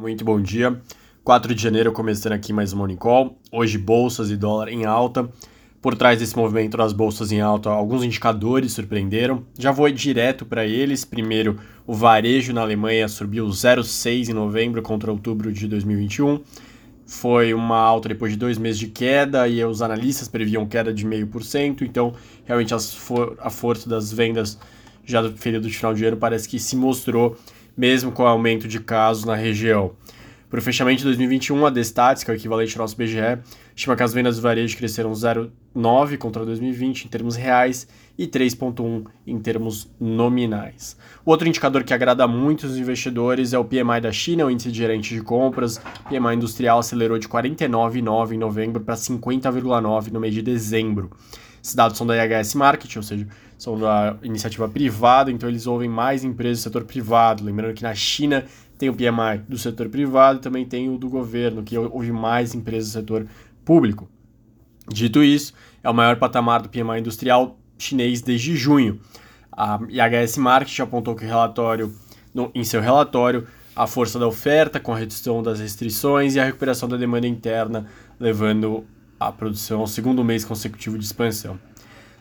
Muito bom dia. 4 de janeiro começando aqui mais um Morning Call. Hoje bolsas e dólar em alta. Por trás desse movimento das bolsas em alta, alguns indicadores surpreenderam. Já vou direto para eles. Primeiro, o varejo na Alemanha subiu 0,6 em novembro contra outubro de 2021. Foi uma alta depois de dois meses de queda e os analistas previam queda de 0,5%. Então, realmente, for a força das vendas já do período de final de ano parece que se mostrou mesmo com o aumento de casos na região. Para o fechamento de 2021, a Destats, que é o equivalente ao nosso BGE, estima que as vendas do varejo cresceram 0,9 contra 2020 em termos reais e 3,1 em termos nominais. Outro indicador que agrada muito os investidores é o PMI da China, o índice de gerente de compras. O PMI industrial acelerou de 49,9 em novembro para 50,9 no mês de dezembro. Esses dados são da IHS Market, ou seja, são da iniciativa privada, então eles ouvem mais empresas do setor privado. Lembrando que na China tem o PMI do setor privado e também tem o do governo, que ouve mais empresas do setor público. Dito isso, é o maior patamar do PMI industrial chinês desde junho. A IHS Market apontou que o relatório, no, em seu relatório, a força da oferta com a redução das restrições e a recuperação da demanda interna, levando a produção ao segundo mês consecutivo de expansão.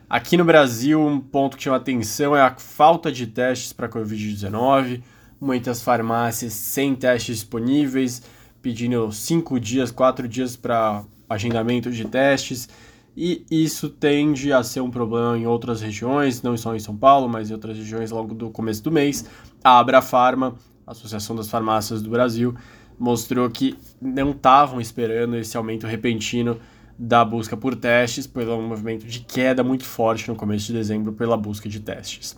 Aqui no Brasil, um ponto que chama atenção é a falta de testes para Covid-19. Muitas farmácias sem testes disponíveis, pedindo cinco dias, quatro dias para agendamento de testes. E isso tende a ser um problema em outras regiões, não só em São Paulo, mas em outras regiões logo do começo do mês. A Abra Farma, Associação das Farmácias do Brasil, mostrou que não estavam esperando esse aumento repentino da busca por testes, pelo movimento de queda muito forte no começo de dezembro pela busca de testes.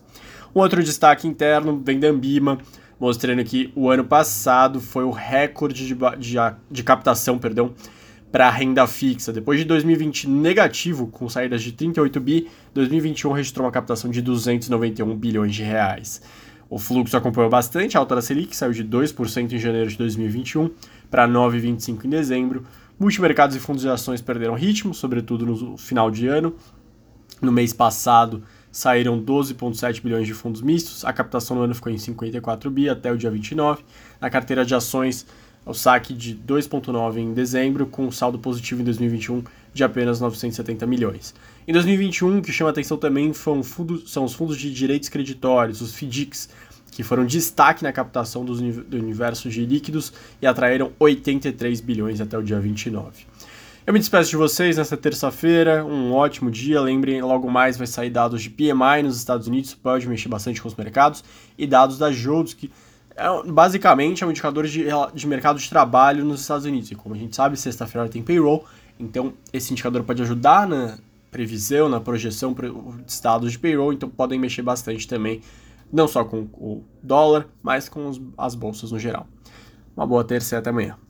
Um outro destaque interno vem da Ambima, mostrando que o ano passado foi o recorde de, de, de captação perdão, para renda fixa. Depois de 2020 negativo, com saídas de 38 bi, 2021 registrou uma captação de 291 bilhões de reais. O fluxo acompanhou bastante, a alta da Selic saiu de 2% em janeiro de 2021 para 9,25% em dezembro, Multimercados e fundos de ações perderam ritmo, sobretudo no final de ano. No mês passado saíram 12,7 bilhões de fundos mistos, a captação no ano ficou em 54 bi até o dia 29. Na carteira de ações, o saque de 2,9 em dezembro, com um saldo positivo em 2021 de apenas 970 milhões. Em 2021, o que chama atenção também são, são os fundos de direitos creditórios, os FDICs, que foram destaque na captação do universo de líquidos e atraíram 83 bilhões até o dia 29. Eu me despeço de vocês nesta terça-feira, um ótimo dia. Lembrem, logo mais vai sair dados de PMI nos Estados Unidos, pode mexer bastante com os mercados, e dados da Jobs, que é, basicamente é um indicador de, de mercado de trabalho nos Estados Unidos. E como a gente sabe, sexta-feira tem payroll, então esse indicador pode ajudar na previsão, na projeção dos dados de payroll, então podem mexer bastante também não só com o dólar, mas com as bolsas no geral. Uma boa terça e até amanhã.